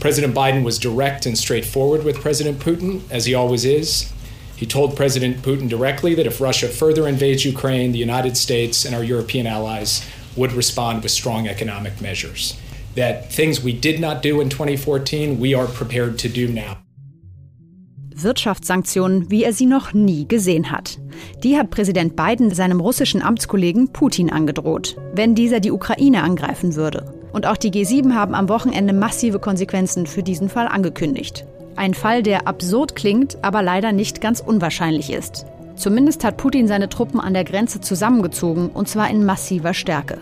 President Biden was direct and straightforward with President Putin, as he always is. He told President Putin directly that if Russia further invades Ukraine, the United States and our European allies would respond with strong economic measures. That things we did not do in 2014, we are prepared to do now. Wirtschaftssanktionen, wie er sie noch nie gesehen hat. Die hat Präsident Biden seinem russischen Amtskollegen Putin angedroht, wenn dieser die Ukraine angreifen würde. Und auch die G7 haben am Wochenende massive Konsequenzen für diesen Fall angekündigt. Ein Fall, der absurd klingt, aber leider nicht ganz unwahrscheinlich ist. Zumindest hat Putin seine Truppen an der Grenze zusammengezogen, und zwar in massiver Stärke.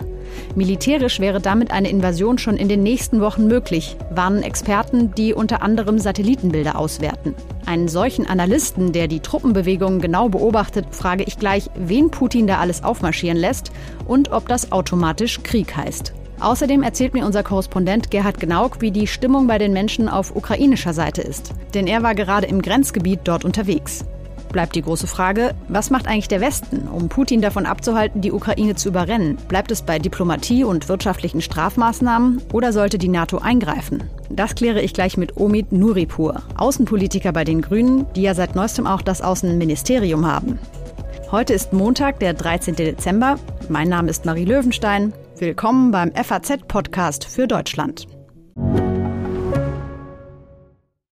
Militärisch wäre damit eine Invasion schon in den nächsten Wochen möglich, warnen Experten, die unter anderem Satellitenbilder auswerten. Einen solchen Analysten, der die Truppenbewegungen genau beobachtet, frage ich gleich, wen Putin da alles aufmarschieren lässt und ob das automatisch Krieg heißt. Außerdem erzählt mir unser Korrespondent Gerhard Gnauk, wie die Stimmung bei den Menschen auf ukrainischer Seite ist. Denn er war gerade im Grenzgebiet dort unterwegs. Bleibt die große Frage, was macht eigentlich der Westen, um Putin davon abzuhalten, die Ukraine zu überrennen? Bleibt es bei Diplomatie und wirtschaftlichen Strafmaßnahmen oder sollte die NATO eingreifen? Das kläre ich gleich mit Omid Nuripur, Außenpolitiker bei den Grünen, die ja seit neuestem auch das Außenministerium haben. Heute ist Montag, der 13. Dezember. Mein Name ist Marie Löwenstein. Willkommen beim FAZ-Podcast für Deutschland.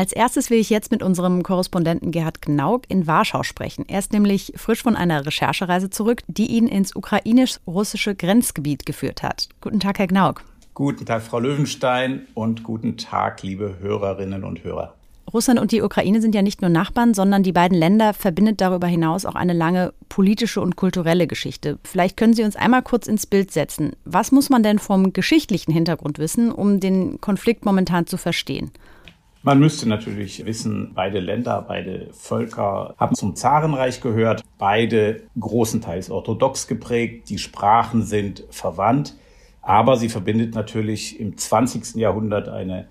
Als erstes will ich jetzt mit unserem Korrespondenten Gerhard Gnauk in Warschau sprechen. Er ist nämlich frisch von einer Recherchereise zurück, die ihn ins ukrainisch-russische Grenzgebiet geführt hat. Guten Tag, Herr Gnauk. Guten Tag, Frau Löwenstein und guten Tag, liebe Hörerinnen und Hörer. Russland und die Ukraine sind ja nicht nur Nachbarn, sondern die beiden Länder verbindet darüber hinaus auch eine lange politische und kulturelle Geschichte. Vielleicht können Sie uns einmal kurz ins Bild setzen. Was muss man denn vom geschichtlichen Hintergrund wissen, um den Konflikt momentan zu verstehen? Man müsste natürlich wissen, beide Länder, beide Völker haben zum Zarenreich gehört, beide großenteils orthodox geprägt, die Sprachen sind verwandt, aber sie verbindet natürlich im 20. Jahrhundert eine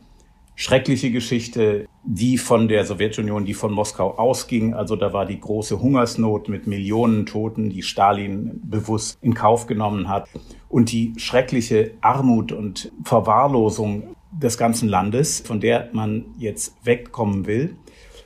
schreckliche Geschichte, die von der Sowjetunion, die von Moskau ausging. Also da war die große Hungersnot mit Millionen Toten, die Stalin bewusst in Kauf genommen hat. Und die schreckliche Armut und Verwahrlosung des ganzen Landes, von der man jetzt wegkommen will.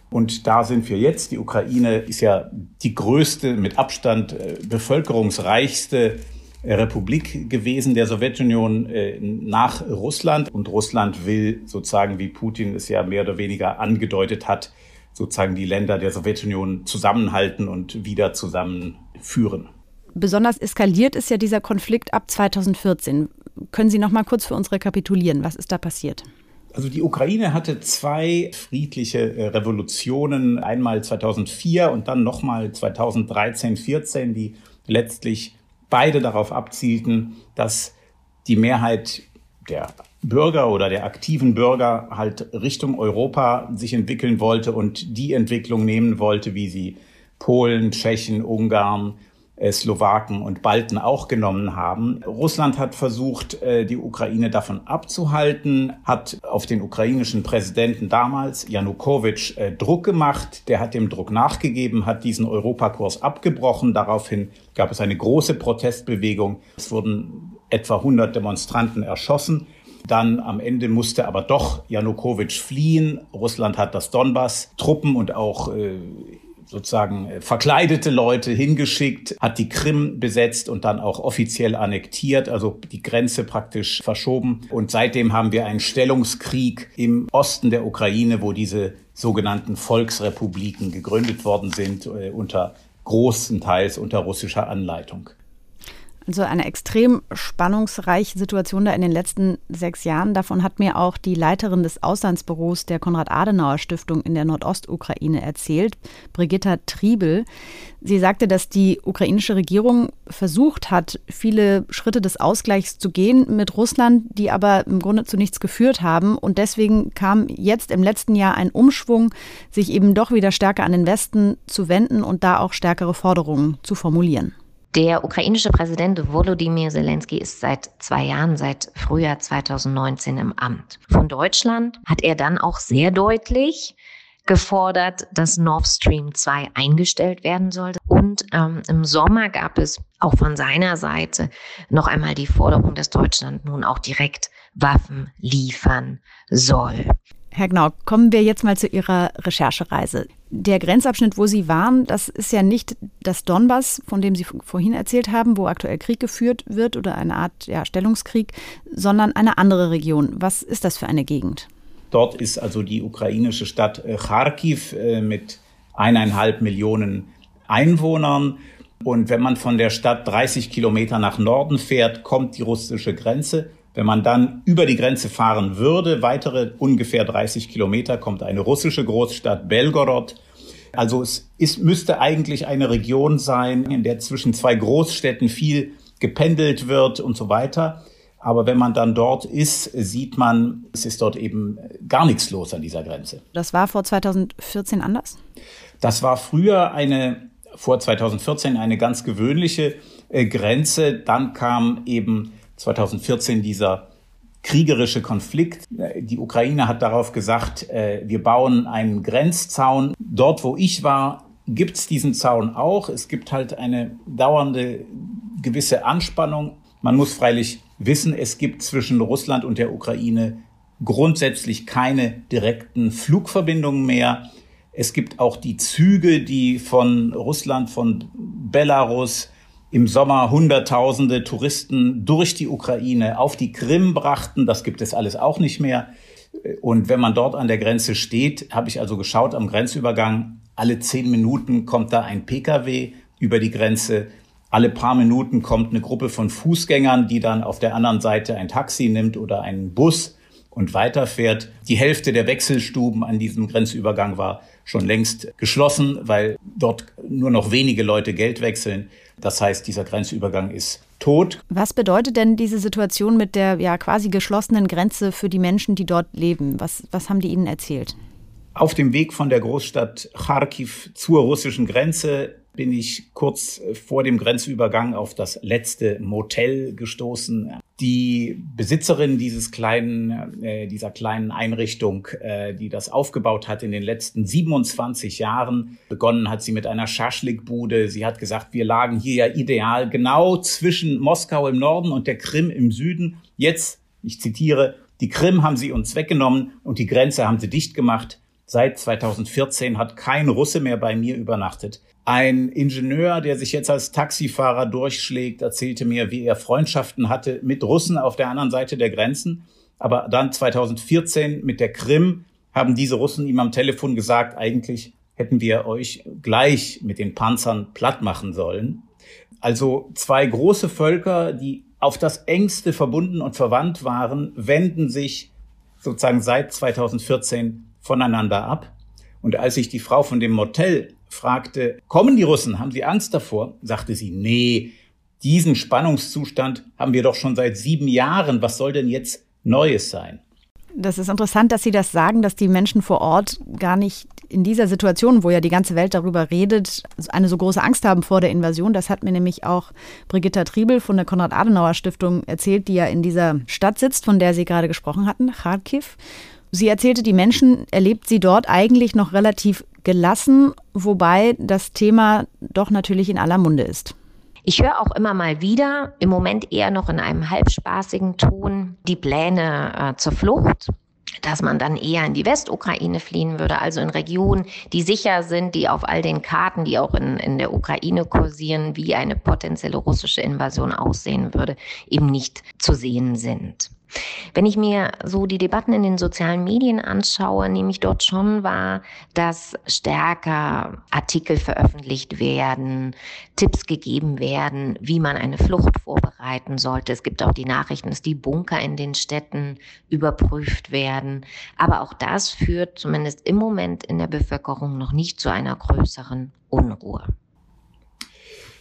Und da sind wir jetzt. Die Ukraine ist ja die größte, mit Abstand äh, bevölkerungsreichste Republik gewesen der Sowjetunion äh, nach Russland. Und Russland will sozusagen, wie Putin es ja mehr oder weniger angedeutet hat, sozusagen die Länder der Sowjetunion zusammenhalten und wieder zusammenführen. Besonders eskaliert ist ja dieser Konflikt ab 2014. Können Sie noch mal kurz für uns rekapitulieren? Was ist da passiert? Also die Ukraine hatte zwei friedliche äh, Revolutionen, einmal 2004 und dann nochmal 2013, 14, die letztlich beide darauf abzielten, dass die Mehrheit der Bürger oder der aktiven Bürger halt Richtung Europa sich entwickeln wollte und die Entwicklung nehmen wollte, wie sie Polen, Tschechen, Ungarn Slowaken und Balten auch genommen haben. Russland hat versucht, äh, die Ukraine davon abzuhalten, hat auf den ukrainischen Präsidenten damals, Janukowitsch, äh, Druck gemacht. Der hat dem Druck nachgegeben, hat diesen Europakurs abgebrochen. Daraufhin gab es eine große Protestbewegung. Es wurden etwa 100 Demonstranten erschossen. Dann am Ende musste aber doch Janukowitsch fliehen. Russland hat das Donbass-Truppen und auch äh, sozusagen äh, verkleidete Leute hingeschickt, hat die Krim besetzt und dann auch offiziell annektiert, also die Grenze praktisch verschoben. Und seitdem haben wir einen Stellungskrieg im Osten der Ukraine, wo diese sogenannten Volksrepubliken gegründet worden sind, äh, unter großen Teils unter russischer Anleitung. Also eine extrem spannungsreiche Situation da in den letzten sechs Jahren. Davon hat mir auch die Leiterin des Auslandsbüros der Konrad-Adenauer-Stiftung in der Nordostukraine erzählt, Brigitta Triebel. Sie sagte, dass die ukrainische Regierung versucht hat, viele Schritte des Ausgleichs zu gehen mit Russland, die aber im Grunde zu nichts geführt haben. Und deswegen kam jetzt im letzten Jahr ein Umschwung, sich eben doch wieder stärker an den Westen zu wenden und da auch stärkere Forderungen zu formulieren. Der ukrainische Präsident Volodymyr Zelensky ist seit zwei Jahren, seit Frühjahr 2019 im Amt. Von Deutschland hat er dann auch sehr deutlich gefordert, dass Nord Stream 2 eingestellt werden sollte. Und ähm, im Sommer gab es auch von seiner Seite noch einmal die Forderung, dass Deutschland nun auch direkt Waffen liefern soll. Herr Gnau, kommen wir jetzt mal zu Ihrer Recherchereise. Der Grenzabschnitt, wo Sie waren, das ist ja nicht das Donbass, von dem Sie vorhin erzählt haben, wo aktuell Krieg geführt wird oder eine Art ja, Stellungskrieg, sondern eine andere Region. Was ist das für eine Gegend? Dort ist also die ukrainische Stadt äh, Kharkiv äh, mit eineinhalb Millionen Einwohnern. Und wenn man von der Stadt 30 Kilometer nach Norden fährt, kommt die russische Grenze. Wenn man dann über die Grenze fahren würde, weitere ungefähr 30 Kilometer, kommt eine russische Großstadt Belgorod. Also es ist, müsste eigentlich eine Region sein, in der zwischen zwei Großstädten viel gependelt wird und so weiter. Aber wenn man dann dort ist, sieht man, es ist dort eben gar nichts los an dieser Grenze. Das war vor 2014 anders? Das war früher eine, vor 2014 eine ganz gewöhnliche äh, Grenze. Dann kam eben 2014 dieser kriegerische Konflikt. Die Ukraine hat darauf gesagt, äh, wir bauen einen Grenzzaun. Dort, wo ich war, gibt es diesen Zaun auch. Es gibt halt eine dauernde gewisse Anspannung. Man muss freilich wissen, es gibt zwischen Russland und der Ukraine grundsätzlich keine direkten Flugverbindungen mehr. Es gibt auch die Züge, die von Russland, von Belarus im Sommer Hunderttausende Touristen durch die Ukraine auf die Krim brachten. Das gibt es alles auch nicht mehr. Und wenn man dort an der Grenze steht, habe ich also geschaut am Grenzübergang, alle zehn Minuten kommt da ein Pkw über die Grenze. Alle paar Minuten kommt eine Gruppe von Fußgängern, die dann auf der anderen Seite ein Taxi nimmt oder einen Bus und weiterfährt. Die Hälfte der Wechselstuben an diesem Grenzübergang war schon längst geschlossen, weil dort nur noch wenige Leute Geld wechseln. Das heißt, dieser Grenzübergang ist tot. Was bedeutet denn diese Situation mit der ja quasi geschlossenen Grenze für die Menschen, die dort leben? Was, was haben die Ihnen erzählt? Auf dem Weg von der Großstadt Kharkiv zur russischen Grenze bin ich kurz vor dem Grenzübergang auf das letzte Motel gestoßen. Die Besitzerin dieses kleinen, äh, dieser kleinen Einrichtung, äh, die das aufgebaut hat in den letzten 27 Jahren, begonnen hat sie mit einer Schaschlikbude. Sie hat gesagt, wir lagen hier ja ideal genau zwischen Moskau im Norden und der Krim im Süden. Jetzt, ich zitiere, die Krim haben sie uns weggenommen und die Grenze haben sie dicht gemacht. Seit 2014 hat kein Russe mehr bei mir übernachtet. Ein Ingenieur, der sich jetzt als Taxifahrer durchschlägt, erzählte mir, wie er Freundschaften hatte mit Russen auf der anderen Seite der Grenzen. Aber dann 2014 mit der Krim haben diese Russen ihm am Telefon gesagt, eigentlich hätten wir euch gleich mit den Panzern platt machen sollen. Also zwei große Völker, die auf das engste verbunden und verwandt waren, wenden sich sozusagen seit 2014 voneinander ab. Und als ich die Frau von dem Motel fragte, kommen die Russen, haben sie Angst davor? sagte sie, nee, diesen Spannungszustand haben wir doch schon seit sieben Jahren. Was soll denn jetzt Neues sein? Das ist interessant, dass Sie das sagen, dass die Menschen vor Ort gar nicht in dieser Situation, wo ja die ganze Welt darüber redet, eine so große Angst haben vor der Invasion. Das hat mir nämlich auch Brigitta Triebel von der Konrad-Adenauer-Stiftung erzählt, die ja in dieser Stadt sitzt, von der Sie gerade gesprochen hatten, Kharkiv. Sie erzählte, die Menschen erlebt sie dort eigentlich noch relativ gelassen, wobei das Thema doch natürlich in aller Munde ist. Ich höre auch immer mal wieder, im Moment eher noch in einem halbspaßigen Ton, die Pläne äh, zur Flucht dass man dann eher in die Westukraine fliehen würde, also in Regionen, die sicher sind, die auf all den Karten, die auch in, in der Ukraine kursieren, wie eine potenzielle russische Invasion aussehen würde, eben nicht zu sehen sind. Wenn ich mir so die Debatten in den sozialen Medien anschaue, nehme ich dort schon wahr, dass stärker Artikel veröffentlicht werden, Tipps gegeben werden, wie man eine Flucht vorbereiten sollte. Es gibt auch die Nachrichten, dass die Bunker in den Städten überprüft werden. Aber auch das führt zumindest im Moment in der Bevölkerung noch nicht zu einer größeren Unruhe.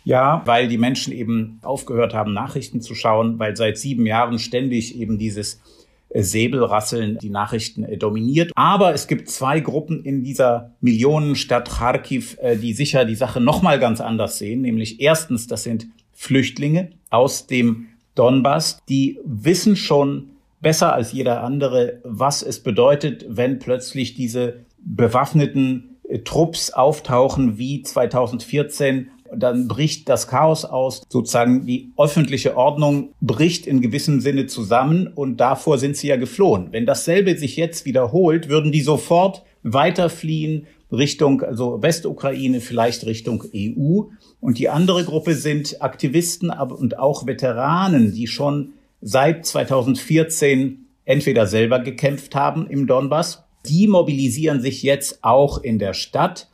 Ja, weil die Menschen eben aufgehört haben, Nachrichten zu schauen, weil seit sieben Jahren ständig eben dieses äh, Säbelrasseln die Nachrichten äh, dominiert. Aber es gibt zwei Gruppen in dieser Millionenstadt Kharkiv, äh, die sicher die Sache nochmal ganz anders sehen. Nämlich erstens, das sind Flüchtlinge aus dem Donbass, die wissen schon besser als jeder andere, was es bedeutet, wenn plötzlich diese bewaffneten Trupps auftauchen wie 2014 dann bricht das Chaos aus. Sozusagen die öffentliche Ordnung bricht in gewissem Sinne zusammen und davor sind sie ja geflohen. Wenn dasselbe sich jetzt wiederholt, würden die sofort weiterfliehen Richtung, also Westukraine, vielleicht Richtung EU. Und die andere Gruppe sind Aktivisten und auch Veteranen, die schon seit 2014 entweder selber gekämpft haben im Donbass. Die mobilisieren sich jetzt auch in der Stadt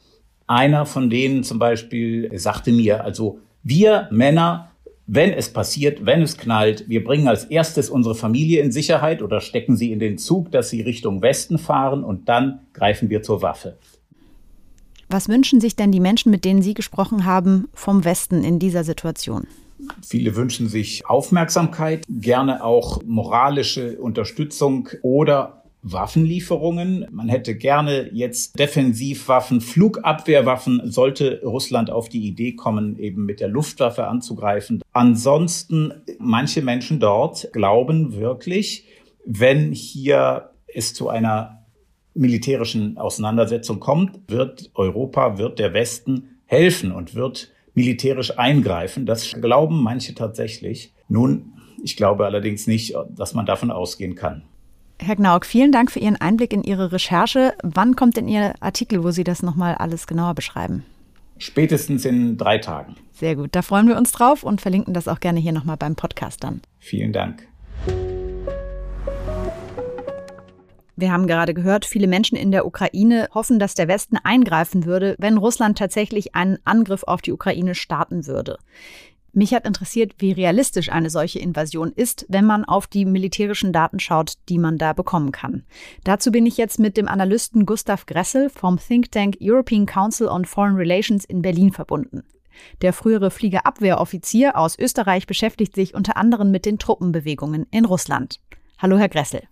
einer von denen zum Beispiel sagte mir, also wir Männer, wenn es passiert, wenn es knallt, wir bringen als erstes unsere Familie in Sicherheit oder stecken sie in den Zug, dass sie Richtung Westen fahren und dann greifen wir zur Waffe. Was wünschen sich denn die Menschen, mit denen Sie gesprochen haben, vom Westen in dieser Situation? Viele wünschen sich Aufmerksamkeit, gerne auch moralische Unterstützung oder Waffenlieferungen. Man hätte gerne jetzt Defensivwaffen, Flugabwehrwaffen, sollte Russland auf die Idee kommen, eben mit der Luftwaffe anzugreifen. Ansonsten, manche Menschen dort glauben wirklich, wenn hier es zu einer militärischen Auseinandersetzung kommt, wird Europa, wird der Westen helfen und wird militärisch eingreifen. Das glauben manche tatsächlich. Nun, ich glaube allerdings nicht, dass man davon ausgehen kann. Herr Gnauk, vielen Dank für Ihren Einblick in Ihre Recherche. Wann kommt denn Ihr Artikel, wo Sie das nochmal alles genauer beschreiben? Spätestens in drei Tagen. Sehr gut, da freuen wir uns drauf und verlinken das auch gerne hier nochmal beim Podcast dann. Vielen Dank. Wir haben gerade gehört, viele Menschen in der Ukraine hoffen, dass der Westen eingreifen würde, wenn Russland tatsächlich einen Angriff auf die Ukraine starten würde. Mich hat interessiert, wie realistisch eine solche Invasion ist, wenn man auf die militärischen Daten schaut, die man da bekommen kann. Dazu bin ich jetzt mit dem Analysten Gustav Gressel vom Think Tank European Council on Foreign Relations in Berlin verbunden. Der frühere Fliegerabwehroffizier aus Österreich beschäftigt sich unter anderem mit den Truppenbewegungen in Russland. Hallo, Herr Gressel.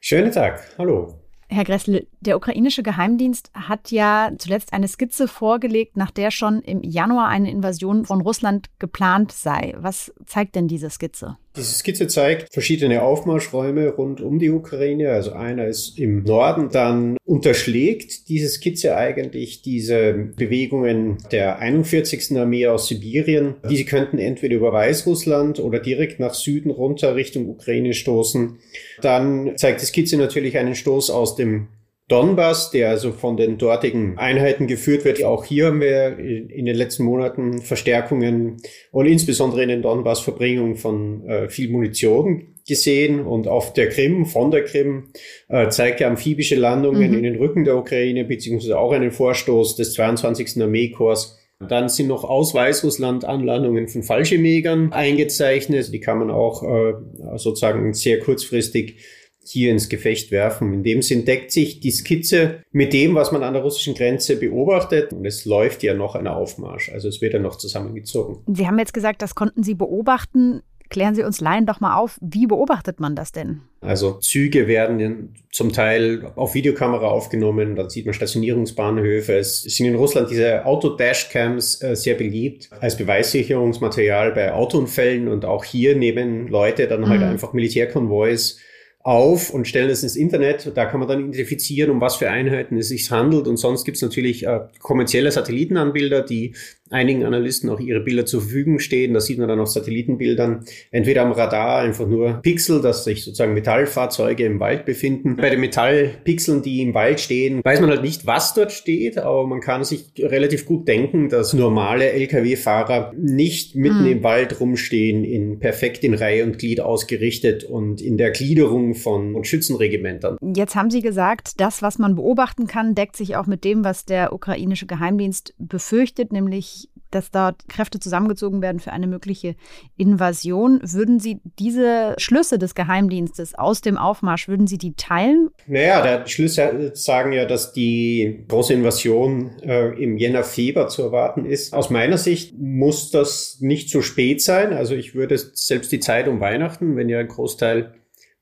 Schönen Tag. Hallo. Herr Gressel, der ukrainische Geheimdienst hat ja zuletzt eine Skizze vorgelegt, nach der schon im Januar eine Invasion von Russland geplant sei. Was zeigt denn diese Skizze? Diese Skizze zeigt verschiedene Aufmarschräume rund um die Ukraine. Also einer ist im Norden, dann unterschlägt diese Skizze eigentlich diese Bewegungen der 41. Armee aus Sibirien. Diese könnten entweder über Weißrussland oder direkt nach Süden runter Richtung Ukraine stoßen. Dann zeigt die Skizze natürlich einen Stoß aus dem Donbass, der also von den dortigen Einheiten geführt wird. Auch hier haben wir in den letzten Monaten Verstärkungen und insbesondere in den Donbass Verbringung von äh, viel Munition gesehen. Und auf der Krim, von der Krim, äh, zeigt er amphibische Landungen mhm. in den Rücken der Ukraine, beziehungsweise auch einen Vorstoß des 22. Armeekorps. Dann sind noch aus Weißrussland Anlandungen von Fallschirmjägern eingezeichnet. Die kann man auch äh, sozusagen sehr kurzfristig hier ins Gefecht werfen. In dem Sinn deckt sich die Skizze mit dem, was man an der russischen Grenze beobachtet. Und es läuft ja noch ein Aufmarsch. Also es wird ja noch zusammengezogen. Sie haben jetzt gesagt, das konnten Sie beobachten. Klären Sie uns Laien doch mal auf, wie beobachtet man das denn? Also Züge werden zum Teil auf Videokamera aufgenommen, dann sieht man Stationierungsbahnhöfe. Es sind in Russland diese Auto-Dashcams äh, sehr beliebt als Beweissicherungsmaterial bei Autounfällen und auch hier nehmen Leute dann halt mhm. einfach Militärkonvois auf und stellen es ins Internet. Da kann man dann identifizieren, um was für Einheiten es sich handelt. Und sonst gibt es natürlich äh, kommerzielle Satellitenanbilder, die einigen Analysten auch ihre Bilder zur Verfügung stehen. Da sieht man dann auf Satellitenbildern entweder am Radar einfach nur Pixel, dass sich sozusagen Metallfahrzeuge im Wald befinden. Bei den Metallpixeln, die im Wald stehen, weiß man halt nicht, was dort steht, aber man kann sich relativ gut denken, dass normale Lkw-Fahrer nicht mitten mhm. im Wald rumstehen, in perfekt in Reihe und Glied ausgerichtet und in der Gliederung von Schützenregimentern. Jetzt haben Sie gesagt, das, was man beobachten kann, deckt sich auch mit dem, was der ukrainische Geheimdienst befürchtet, nämlich dass dort Kräfte zusammengezogen werden für eine mögliche Invasion. Würden Sie diese Schlüsse des Geheimdienstes aus dem Aufmarsch, würden Sie die teilen? Naja, die Schlüsse sagen ja, dass die große Invasion äh, im Jänner, Februar zu erwarten ist. Aus meiner Sicht muss das nicht zu spät sein. Also ich würde selbst die Zeit um Weihnachten, wenn ja ein Großteil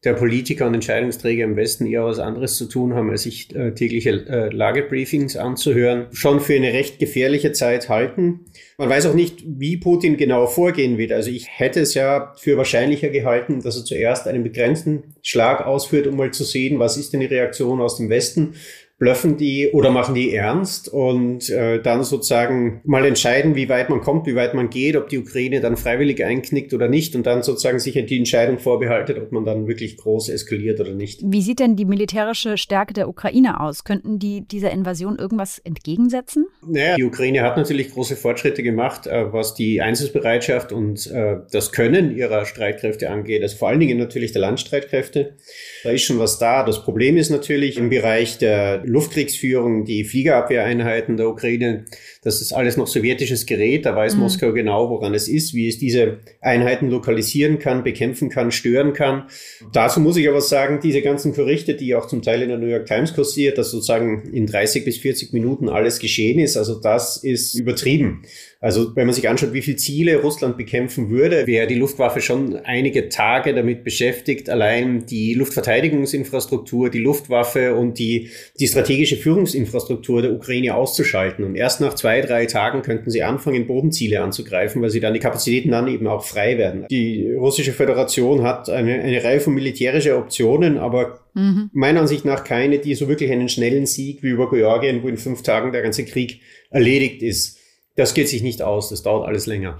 der Politiker und Entscheidungsträger im Westen eher was anderes zu tun haben, als sich äh, tägliche äh, Lagebriefings anzuhören, schon für eine recht gefährliche Zeit halten. Man weiß auch nicht, wie Putin genau vorgehen wird. Also ich hätte es ja für wahrscheinlicher gehalten, dass er zuerst einen begrenzten Schlag ausführt, um mal zu sehen, was ist denn die Reaktion aus dem Westen blöffen die oder machen die ernst und äh, dann sozusagen mal entscheiden, wie weit man kommt, wie weit man geht, ob die Ukraine dann freiwillig einknickt oder nicht und dann sozusagen sich die Entscheidung vorbehaltet, ob man dann wirklich groß eskaliert oder nicht. Wie sieht denn die militärische Stärke der Ukraine aus? Könnten die dieser Invasion irgendwas entgegensetzen? Naja, die Ukraine hat natürlich große Fortschritte gemacht, äh, was die Einsatzbereitschaft und äh, das Können ihrer Streitkräfte angeht, also vor allen Dingen natürlich der Landstreitkräfte. Da ist schon was da. Das Problem ist natürlich im Bereich der Luftkriegsführung, die Fliegerabwehreinheiten der Ukraine, das ist alles noch sowjetisches Gerät. Da weiß mhm. Moskau genau, woran es ist, wie es diese Einheiten lokalisieren kann, bekämpfen kann, stören kann. Dazu muss ich aber sagen, diese ganzen Berichte, die auch zum Teil in der New York Times kursiert, dass sozusagen in 30 bis 40 Minuten alles geschehen ist, also das ist übertrieben. Also wenn man sich anschaut, wie viele Ziele Russland bekämpfen würde, wäre die Luftwaffe schon einige Tage damit beschäftigt, allein die Luftverteidigungsinfrastruktur, die Luftwaffe und die, die strategische Führungsinfrastruktur der Ukraine auszuschalten. Und erst nach zwei, drei Tagen könnten sie anfangen, Bodenziele anzugreifen, weil sie dann die Kapazitäten dann eben auch frei werden. Die russische Föderation hat eine, eine Reihe von militärischer Optionen, aber mhm. meiner Ansicht nach keine, die so wirklich einen schnellen Sieg wie über Georgien, wo in fünf Tagen der ganze Krieg erledigt ist das geht sich nicht aus, das dauert alles länger.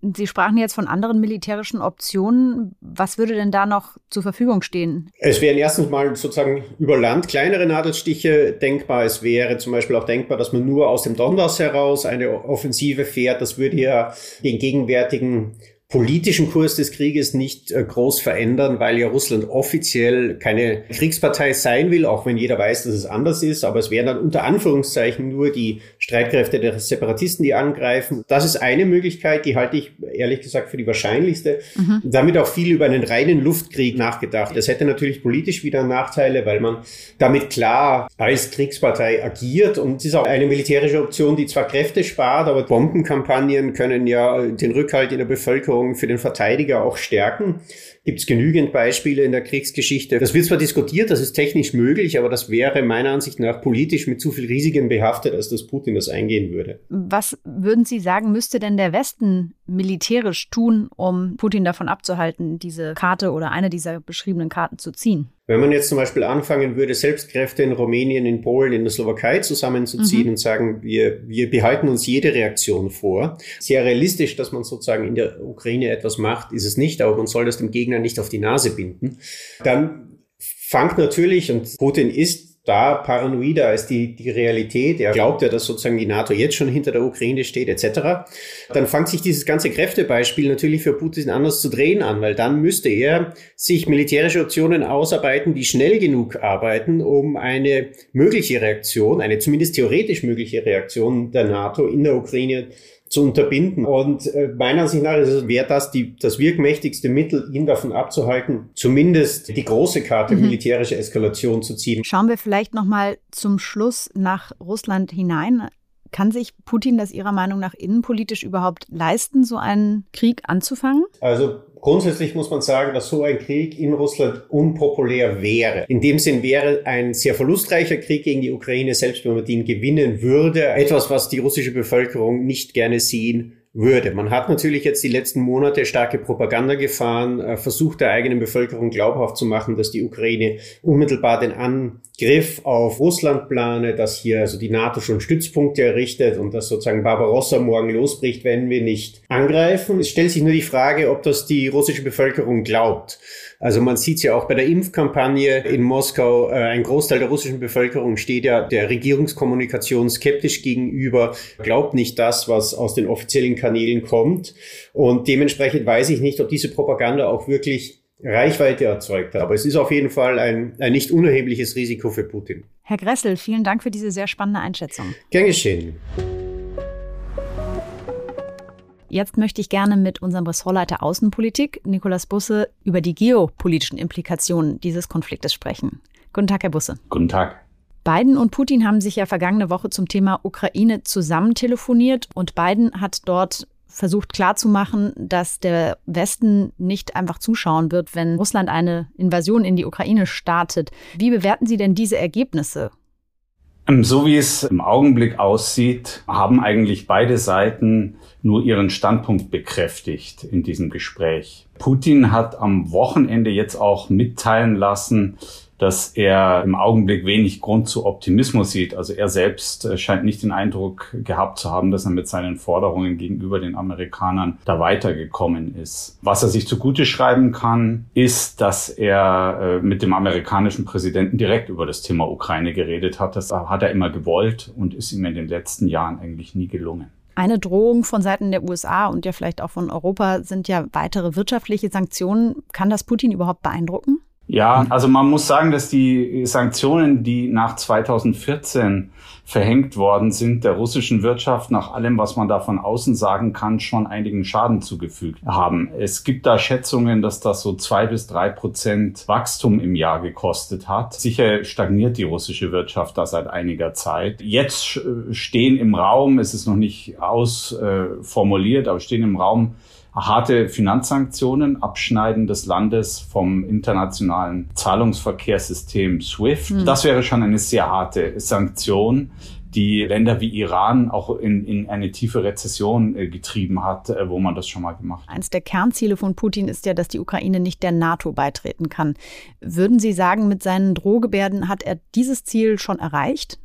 Sie sprachen jetzt von anderen militärischen Optionen. Was würde denn da noch zur Verfügung stehen? Es wären erstens mal sozusagen über Land kleinere Nadelstiche denkbar. Es wäre zum Beispiel auch denkbar, dass man nur aus dem Donbass heraus eine Offensive fährt. Das würde ja den gegenwärtigen politischen Kurs des Krieges nicht äh, groß verändern, weil ja Russland offiziell keine Kriegspartei sein will, auch wenn jeder weiß, dass es anders ist. Aber es wären dann unter Anführungszeichen nur die Streitkräfte der Separatisten, die angreifen. Das ist eine Möglichkeit, die halte ich ehrlich gesagt für die wahrscheinlichste. Mhm. Damit auch viel über einen reinen Luftkrieg nachgedacht. Das hätte natürlich politisch wieder Nachteile, weil man damit klar als Kriegspartei agiert. Und es ist auch eine militärische Option, die zwar Kräfte spart, aber Bombenkampagnen können ja den Rückhalt in der Bevölkerung Verantwortung für den Verteidiger auch stärken. Gibt es genügend Beispiele in der Kriegsgeschichte. Das wird zwar diskutiert, das ist technisch möglich, aber das wäre meiner Ansicht nach politisch mit zu viel Risiken behaftet, als dass Putin das eingehen würde. Was würden Sie sagen, müsste denn der Westen militärisch tun, um Putin davon abzuhalten, diese Karte oder eine dieser beschriebenen Karten zu ziehen? Wenn man jetzt zum Beispiel anfangen würde, Selbstkräfte in Rumänien, in Polen, in der Slowakei zusammenzuziehen mhm. und sagen, wir, wir behalten uns jede Reaktion vor. Sehr realistisch, dass man sozusagen in der Ukraine etwas macht, ist es nicht, aber man soll das dem Gegner nicht auf die Nase binden. Dann fangt natürlich, und Putin ist da paranoider als die, die Realität. Er glaubt ja, dass sozusagen die NATO jetzt schon hinter der Ukraine steht, etc. Dann fängt sich dieses ganze Kräftebeispiel natürlich für Putin anders zu drehen an, weil dann müsste er sich militärische Optionen ausarbeiten, die schnell genug arbeiten, um eine mögliche Reaktion, eine zumindest theoretisch mögliche Reaktion der NATO in der Ukraine zu unterbinden. Und äh, meiner Ansicht nach wäre das die, das wirkmächtigste Mittel, ihn davon abzuhalten, zumindest die große Karte mhm. militärische Eskalation zu ziehen. Schauen wir vielleicht noch mal zum Schluss nach Russland hinein. Kann sich Putin das Ihrer Meinung nach innenpolitisch überhaupt leisten, so einen Krieg anzufangen? Also grundsätzlich muss man sagen, dass so ein Krieg in Russland unpopulär wäre. In dem Sinn wäre ein sehr verlustreicher Krieg gegen die Ukraine, selbst wenn man den gewinnen würde, etwas, was die russische Bevölkerung nicht gerne sehen würde. Man hat natürlich jetzt die letzten Monate starke Propaganda gefahren, äh, versucht der eigenen Bevölkerung glaubhaft zu machen, dass die Ukraine unmittelbar den Angriff auf Russland plane, dass hier also die NATO schon Stützpunkte errichtet und dass sozusagen Barbarossa morgen losbricht, wenn wir nicht angreifen. Es stellt sich nur die Frage, ob das die russische Bevölkerung glaubt. Also man sieht es ja auch bei der Impfkampagne in Moskau. Äh, ein Großteil der russischen Bevölkerung steht ja der Regierungskommunikation skeptisch gegenüber, glaubt nicht das, was aus den offiziellen Kanälen kommt. Und dementsprechend weiß ich nicht, ob diese Propaganda auch wirklich Reichweite erzeugt hat. Aber es ist auf jeden Fall ein, ein nicht unerhebliches Risiko für Putin. Herr Gressel, vielen Dank für diese sehr spannende Einschätzung. Gern geschehen. Jetzt möchte ich gerne mit unserem Ressortleiter Außenpolitik, Nikolaus Busse, über die geopolitischen Implikationen dieses Konfliktes sprechen. Guten Tag, Herr Busse. Guten Tag. Biden und Putin haben sich ja vergangene Woche zum Thema Ukraine zusammen telefoniert und Biden hat dort versucht klarzumachen, dass der Westen nicht einfach zuschauen wird, wenn Russland eine Invasion in die Ukraine startet. Wie bewerten Sie denn diese Ergebnisse? So wie es im Augenblick aussieht, haben eigentlich beide Seiten nur ihren Standpunkt bekräftigt in diesem Gespräch. Putin hat am Wochenende jetzt auch mitteilen lassen, dass er im Augenblick wenig Grund zu Optimismus sieht. Also er selbst äh, scheint nicht den Eindruck gehabt zu haben, dass er mit seinen Forderungen gegenüber den Amerikanern da weitergekommen ist. Was er sich zugute schreiben kann, ist, dass er äh, mit dem amerikanischen Präsidenten direkt über das Thema Ukraine geredet hat. Das hat er immer gewollt und ist ihm in den letzten Jahren eigentlich nie gelungen. Eine Drohung von Seiten der USA und ja vielleicht auch von Europa sind ja weitere wirtschaftliche Sanktionen. Kann das Putin überhaupt beeindrucken? Ja, also man muss sagen, dass die Sanktionen, die nach 2014 verhängt worden sind, der russischen Wirtschaft nach allem, was man da von außen sagen kann, schon einigen Schaden zugefügt haben. Es gibt da Schätzungen, dass das so zwei bis drei Prozent Wachstum im Jahr gekostet hat. Sicher stagniert die russische Wirtschaft da seit einiger Zeit. Jetzt stehen im Raum, es ist noch nicht ausformuliert, aber stehen im Raum harte Finanzsanktionen, Abschneiden des Landes vom internationalen Zahlungsverkehrssystem SWIFT. Mhm. Das wäre schon eine sehr harte Sanktion die Länder wie Iran auch in, in eine tiefe Rezession äh, getrieben hat, äh, wo man das schon mal gemacht hat. Eines der Kernziele von Putin ist ja, dass die Ukraine nicht der NATO beitreten kann. Würden Sie sagen, mit seinen Drohgebärden hat er dieses Ziel schon erreicht?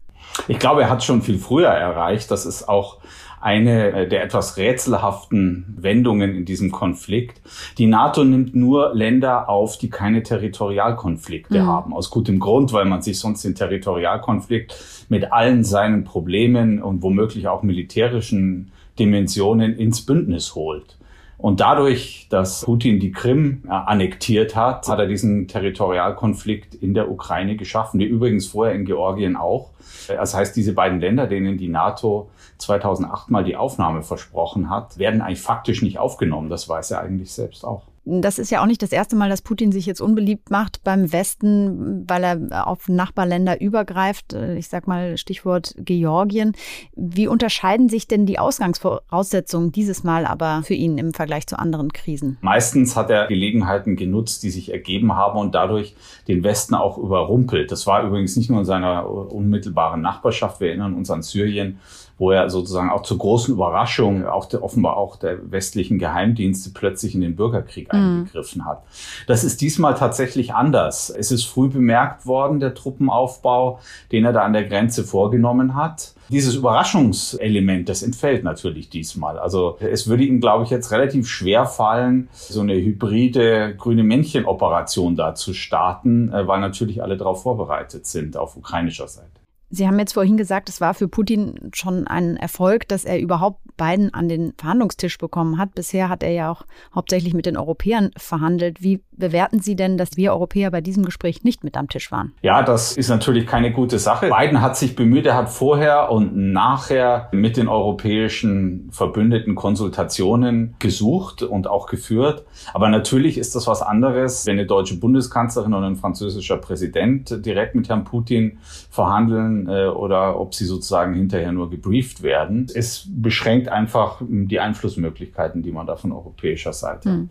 Ich glaube, er hat schon viel früher erreicht. Das ist auch eine äh, der etwas rätselhaften Wendungen in diesem Konflikt. Die NATO nimmt nur Länder auf, die keine Territorialkonflikte mhm. haben. Aus gutem Grund, weil man sich sonst den Territorialkonflikt mit allen seinen Problemen und womöglich auch militärischen Dimensionen ins Bündnis holt. Und dadurch, dass Putin die Krim äh, annektiert hat, hat er diesen Territorialkonflikt in der Ukraine geschaffen, wie übrigens vorher in Georgien auch. Das heißt, diese beiden Länder, denen die NATO 2008 mal die Aufnahme versprochen hat, werden eigentlich faktisch nicht aufgenommen. Das weiß er eigentlich selbst auch. Das ist ja auch nicht das erste Mal, dass Putin sich jetzt unbeliebt macht beim Westen, weil er auf Nachbarländer übergreift. Ich sag mal Stichwort Georgien. Wie unterscheiden sich denn die Ausgangsvoraussetzungen dieses Mal aber für ihn im Vergleich zu anderen Krisen? Meistens hat er Gelegenheiten genutzt, die sich ergeben haben und dadurch den Westen auch überrumpelt. Das war übrigens nicht nur in seiner unmittelbaren Nachbarschaft. Wir erinnern uns an Syrien, wo er sozusagen auch zur großen Überraschung auch der, offenbar auch der westlichen Geheimdienste plötzlich in den Bürgerkrieg mhm. eingegriffen hat. Das ist diesmal tatsächlich anders. Es ist früh bemerkt worden, der Truppenaufbau, den er da an der Grenze vorgenommen hat. Dieses Überraschungselement, das entfällt natürlich diesmal. Also es würde ihm, glaube ich, jetzt relativ schwer fallen, so eine hybride grüne Männchen-Operation da zu starten, äh, weil natürlich alle darauf vorbereitet sind auf ukrainischer Seite. Sie haben jetzt vorhin gesagt, es war für Putin schon ein Erfolg, dass er überhaupt Biden an den Verhandlungstisch bekommen hat. Bisher hat er ja auch hauptsächlich mit den Europäern verhandelt. Wie bewerten Sie denn, dass wir Europäer bei diesem Gespräch nicht mit am Tisch waren? Ja, das ist natürlich keine gute Sache. Biden hat sich bemüht, er hat vorher und nachher mit den europäischen Verbündeten Konsultationen gesucht und auch geführt. Aber natürlich ist das was anderes, wenn eine deutsche Bundeskanzlerin und ein französischer Präsident direkt mit Herrn Putin verhandeln äh, oder ob sie sozusagen hinterher nur gebrieft werden. Es beschränkt einfach die Einflussmöglichkeiten, die man da von europäischer Seite hm.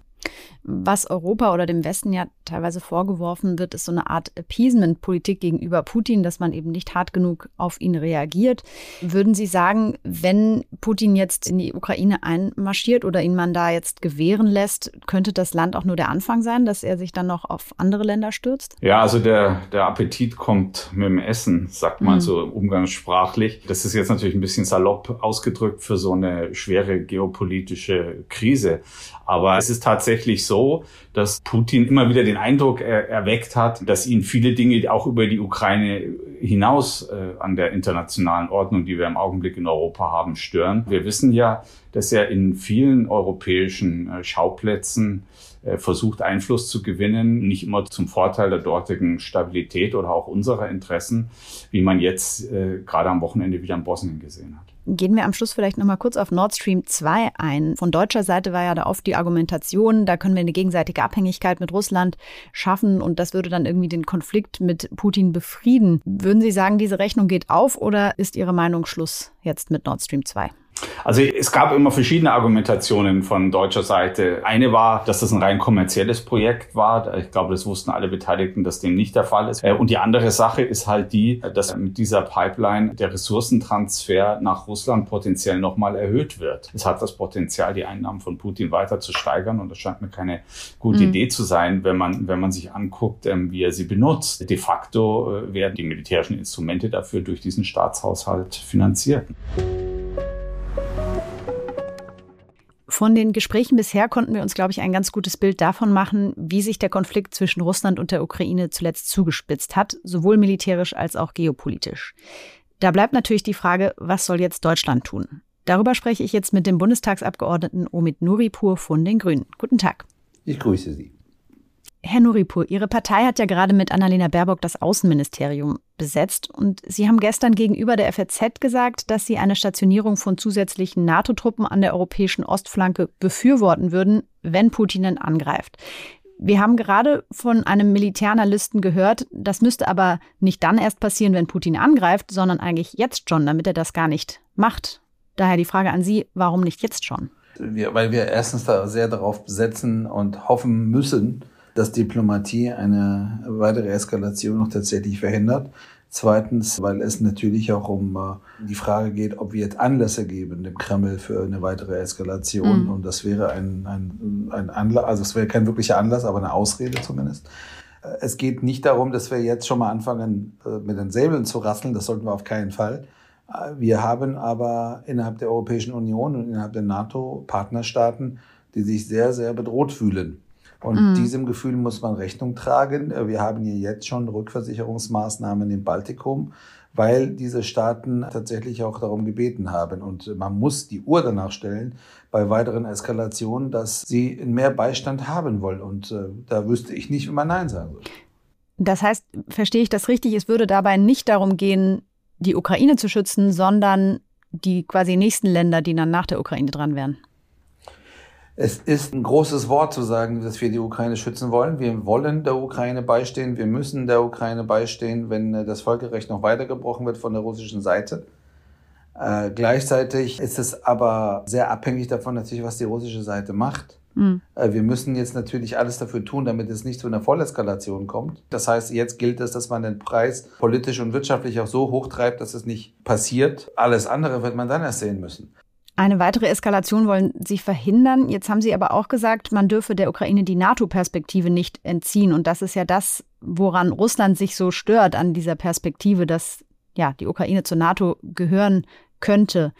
Was Europa oder dem Westen ja teilweise vorgeworfen wird, ist so eine Art Appeasement-Politik gegenüber Putin, dass man eben nicht hart genug auf ihn reagiert. Würden Sie sagen, wenn Putin jetzt in die Ukraine einmarschiert oder ihn man da jetzt gewähren lässt, könnte das Land auch nur der Anfang sein, dass er sich dann noch auf andere Länder stürzt? Ja, also der, der Appetit kommt mit dem Essen, sagt man mhm. so umgangssprachlich. Das ist jetzt natürlich ein bisschen salopp ausgedrückt für so eine schwere geopolitische Krise. Aber es ist tatsächlich so, dass Putin immer wieder den Eindruck er erweckt hat, dass ihn viele Dinge auch über die Ukraine hinaus äh, an der internationalen Ordnung, die wir im Augenblick in Europa haben, stören. Wir wissen ja, dass er in vielen europäischen äh, Schauplätzen äh, versucht, Einfluss zu gewinnen, nicht immer zum Vorteil der dortigen Stabilität oder auch unserer Interessen, wie man jetzt äh, gerade am Wochenende wieder in Bosnien gesehen hat. Gehen wir am Schluss vielleicht noch mal kurz auf Nord Stream 2 ein. Von deutscher Seite war ja da oft die Argumentation, da können wir eine gegenseitige Abhängigkeit mit Russland schaffen und das würde dann irgendwie den Konflikt mit Putin befrieden. Würden Sie sagen, diese Rechnung geht auf oder ist Ihre Meinung Schluss jetzt mit Nord Stream 2? Also es gab immer verschiedene Argumentationen von deutscher Seite. Eine war, dass das ein rein kommerzielles Projekt war. Ich glaube, das wussten alle Beteiligten, dass dem nicht der Fall ist. Äh, und die andere Sache ist halt die, dass mit dieser Pipeline der Ressourcentransfer nach Russland potenziell nochmal erhöht wird. Es hat das Potenzial, die Einnahmen von Putin weiter zu steigern. Und das scheint mir keine gute mhm. Idee zu sein, wenn man, wenn man sich anguckt, ähm, wie er sie benutzt. De facto äh, werden die militärischen Instrumente dafür durch diesen Staatshaushalt finanziert. Von den Gesprächen bisher konnten wir uns, glaube ich, ein ganz gutes Bild davon machen, wie sich der Konflikt zwischen Russland und der Ukraine zuletzt zugespitzt hat, sowohl militärisch als auch geopolitisch. Da bleibt natürlich die Frage, was soll jetzt Deutschland tun? Darüber spreche ich jetzt mit dem Bundestagsabgeordneten Omid Nuripur von den Grünen. Guten Tag. Ich grüße Sie. Herr Nuripur, Ihre Partei hat ja gerade mit Annalena Baerbock das Außenministerium besetzt und Sie haben gestern gegenüber der FAZ gesagt, dass Sie eine Stationierung von zusätzlichen NATO-Truppen an der europäischen Ostflanke befürworten würden, wenn Putin dann angreift. Wir haben gerade von einem Militäranalysten gehört, das müsste aber nicht dann erst passieren, wenn Putin angreift, sondern eigentlich jetzt schon, damit er das gar nicht macht. Daher die Frage an Sie, warum nicht jetzt schon? Wir, weil wir erstens da sehr darauf setzen und hoffen müssen, dass Diplomatie eine weitere Eskalation noch tatsächlich verhindert. Zweitens, weil es natürlich auch um äh, die Frage geht, ob wir jetzt Anlässe geben dem Kreml für eine weitere Eskalation. Mhm. Und das wäre ein, ein, ein Anlass, also es wäre kein wirklicher Anlass, aber eine Ausrede zumindest. Äh, es geht nicht darum, dass wir jetzt schon mal anfangen, äh, mit den Säbeln zu rasseln. Das sollten wir auf keinen Fall. Wir haben aber innerhalb der Europäischen Union und innerhalb der NATO Partnerstaaten, die sich sehr, sehr bedroht fühlen. Und mhm. diesem Gefühl muss man Rechnung tragen. Äh, wir haben hier jetzt schon Rückversicherungsmaßnahmen im Baltikum, weil diese Staaten tatsächlich auch darum gebeten haben. Und man muss die Uhr danach stellen bei weiteren Eskalationen, dass sie mehr Beistand haben wollen. Und äh, da wüsste ich nicht, wie man Nein sagen würde. Das heißt, verstehe ich das richtig? Es würde dabei nicht darum gehen, die Ukraine zu schützen, sondern die quasi nächsten Länder, die dann nach der Ukraine dran wären. Es ist ein großes Wort zu sagen, dass wir die Ukraine schützen wollen. Wir wollen der Ukraine beistehen. Wir müssen der Ukraine beistehen, wenn äh, das Völkerrecht noch weitergebrochen wird von der russischen Seite. Äh, gleichzeitig ist es aber sehr abhängig davon natürlich, was die russische Seite macht. Mhm. Äh, wir müssen jetzt natürlich alles dafür tun, damit es nicht zu einer Volleskalation kommt. Das heißt, jetzt gilt es, dass man den Preis politisch und wirtschaftlich auch so hoch treibt, dass es nicht passiert. Alles andere wird man dann erst sehen müssen. Eine weitere Eskalation wollen Sie verhindern. Jetzt haben Sie aber auch gesagt, man dürfe der Ukraine die NATO-Perspektive nicht entziehen. Und das ist ja das, woran Russland sich so stört an dieser Perspektive, dass ja die Ukraine zur NATO gehören könnte.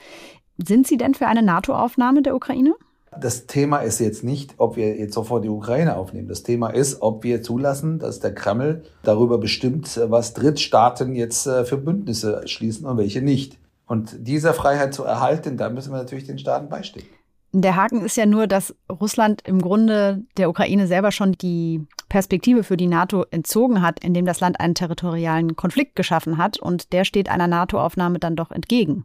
Sind Sie denn für eine NATO-Aufnahme der Ukraine? Das Thema ist jetzt nicht, ob wir jetzt sofort die Ukraine aufnehmen. Das Thema ist, ob wir zulassen, dass der Kreml darüber bestimmt, was Drittstaaten jetzt äh, für Bündnisse schließen und welche nicht. Und diese Freiheit zu erhalten, da müssen wir natürlich den Staaten beistehen. Der Haken ist ja nur, dass Russland im Grunde der Ukraine selber schon die Perspektive für die NATO entzogen hat, indem das Land einen territorialen Konflikt geschaffen hat. Und der steht einer NATO-Aufnahme dann doch entgegen.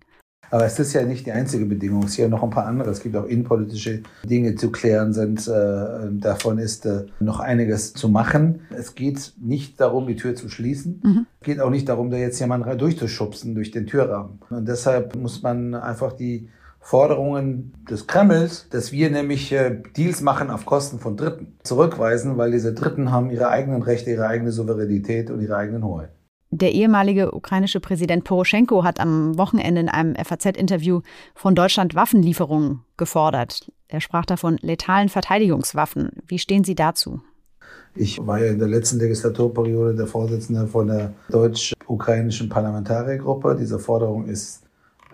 Aber es ist ja nicht die einzige Bedingung. Es gibt ja noch ein paar andere. Es gibt auch innenpolitische Dinge zu klären sind. Äh, davon ist äh, noch einiges zu machen. Es geht nicht darum, die Tür zu schließen. Mhm. Es geht auch nicht darum, da jetzt jemanden durchzuschubsen durch den Türrahmen. Und deshalb muss man einfach die Forderungen des Kremls, dass wir nämlich äh, Deals machen auf Kosten von Dritten, zurückweisen, weil diese Dritten haben ihre eigenen Rechte, ihre eigene Souveränität und ihre eigenen Hoheit. Der ehemalige ukrainische Präsident Poroschenko hat am Wochenende in einem FAZ-Interview von Deutschland Waffenlieferungen gefordert. Er sprach davon letalen Verteidigungswaffen. Wie stehen Sie dazu? Ich war ja in der letzten Legislaturperiode der Vorsitzende von der deutsch-ukrainischen Parlamentariergruppe. Diese Forderung ist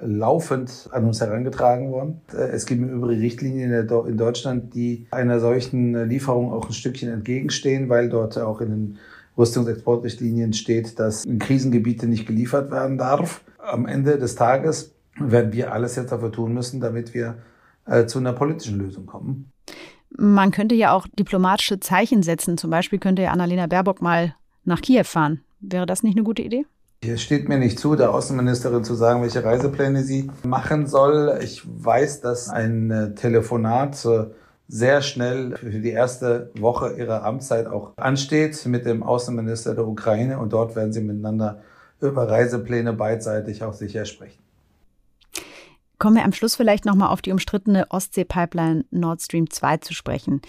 laufend an uns herangetragen worden. Es gibt im Übrigen Richtlinien in Deutschland, die einer solchen Lieferung auch ein Stückchen entgegenstehen, weil dort auch in den Rüstungsexportrichtlinien steht, dass in Krisengebiete nicht geliefert werden darf. Am Ende des Tages werden wir alles jetzt dafür tun müssen, damit wir äh, zu einer politischen Lösung kommen. Man könnte ja auch diplomatische Zeichen setzen. Zum Beispiel könnte ja Annalena Baerbock mal nach Kiew fahren. Wäre das nicht eine gute Idee? Es steht mir nicht zu, der Außenministerin zu sagen, welche Reisepläne sie machen soll. Ich weiß, dass ein äh, Telefonat äh, sehr schnell für die erste Woche ihrer Amtszeit auch ansteht mit dem Außenminister der Ukraine und dort werden sie miteinander über Reisepläne beidseitig auch sicher sprechen. Kommen wir am Schluss vielleicht nochmal auf die umstrittene Ostsee-Pipeline Nord Stream 2 zu sprechen.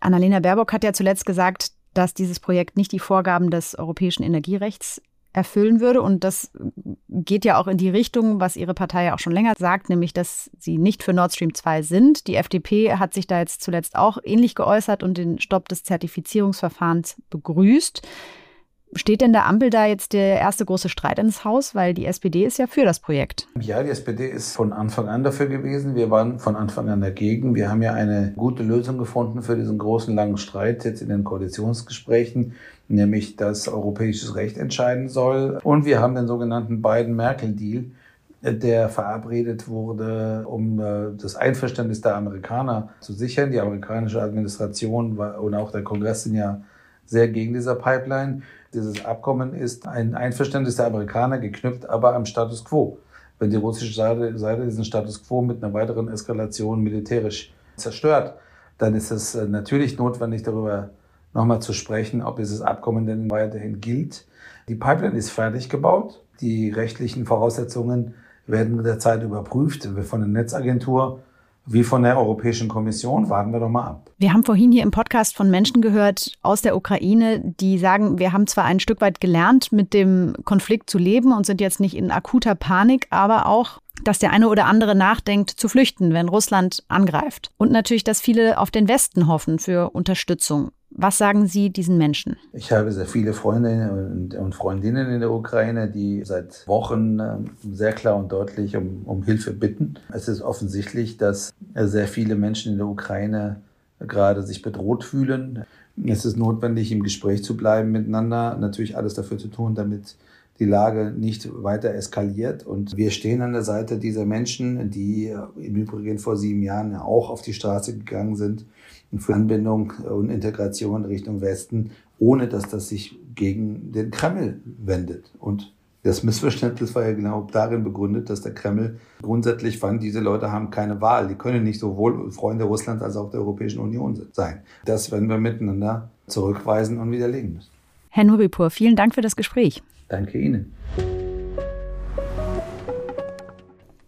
Annalena Baerbock hat ja zuletzt gesagt, dass dieses Projekt nicht die Vorgaben des europäischen Energierechts erfüllen würde. Und das geht ja auch in die Richtung, was Ihre Partei ja auch schon länger sagt, nämlich, dass Sie nicht für Nord Stream 2 sind. Die FDP hat sich da jetzt zuletzt auch ähnlich geäußert und den Stopp des Zertifizierungsverfahrens begrüßt. Steht denn der Ampel da jetzt der erste große Streit ins Haus? Weil die SPD ist ja für das Projekt. Ja, die SPD ist von Anfang an dafür gewesen. Wir waren von Anfang an dagegen. Wir haben ja eine gute Lösung gefunden für diesen großen langen Streit jetzt in den Koalitionsgesprächen, nämlich dass europäisches Recht entscheiden soll. Und wir haben den sogenannten Biden-Merkel-Deal, der verabredet wurde, um äh, das Einverständnis der Amerikaner zu sichern. Die amerikanische Administration und auch der Kongress sind ja sehr gegen dieser Pipeline. Dieses Abkommen ist ein Einverständnis der Amerikaner geknüpft, aber am Status quo. Wenn die russische Seite, Seite diesen Status quo mit einer weiteren Eskalation militärisch zerstört, dann ist es äh, natürlich notwendig, darüber nochmal zu sprechen, ob dieses Abkommen denn weiterhin gilt. Die Pipeline ist fertig gebaut. Die rechtlichen Voraussetzungen werden mit der Zeit überprüft von der Netzagentur wie von der Europäischen Kommission. Warten wir doch mal ab. Wir haben vorhin hier im Podcast von Menschen gehört aus der Ukraine, die sagen, wir haben zwar ein Stück weit gelernt, mit dem Konflikt zu leben und sind jetzt nicht in akuter Panik, aber auch dass der eine oder andere nachdenkt, zu flüchten, wenn Russland angreift. Und natürlich, dass viele auf den Westen hoffen für Unterstützung. Was sagen Sie diesen Menschen? Ich habe sehr viele Freunde und, Freundinnen in der Ukraine, die seit Wochen ähm, sehr klar und deutlich um, um Hilfe bitten. Es ist offensichtlich, dass sehr viele Menschen in der Ukraine gerade sich bedroht fühlen. Es ist notwendig, im Gespräch zu bleiben miteinander, natürlich alles dafür zu tun, damit die Lage nicht weiter eskaliert. Und wir stehen an der Seite dieser Menschen, die im Übrigen vor sieben Jahren auch auf die Straße gegangen sind für Anbindung und Integration Richtung Westen, ohne dass das sich gegen den Kreml wendet. Und das Missverständnis war ja genau darin begründet, dass der Kreml grundsätzlich fand, diese Leute haben keine Wahl. Die können nicht sowohl Freunde Russlands als auch der Europäischen Union sein. Das werden wir miteinander zurückweisen und widerlegen müssen. Herr Nuripur, vielen Dank für das Gespräch. Danke Ihnen.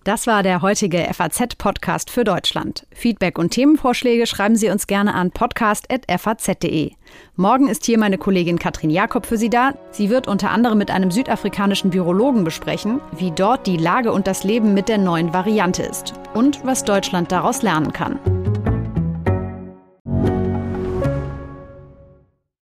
Das war der heutige FAZ-Podcast für Deutschland. Feedback und Themenvorschläge schreiben Sie uns gerne an podcast.faz.de. Morgen ist hier meine Kollegin Katrin Jakob für Sie da. Sie wird unter anderem mit einem südafrikanischen Virologen besprechen, wie dort die Lage und das Leben mit der neuen Variante ist und was Deutschland daraus lernen kann.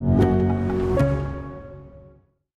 you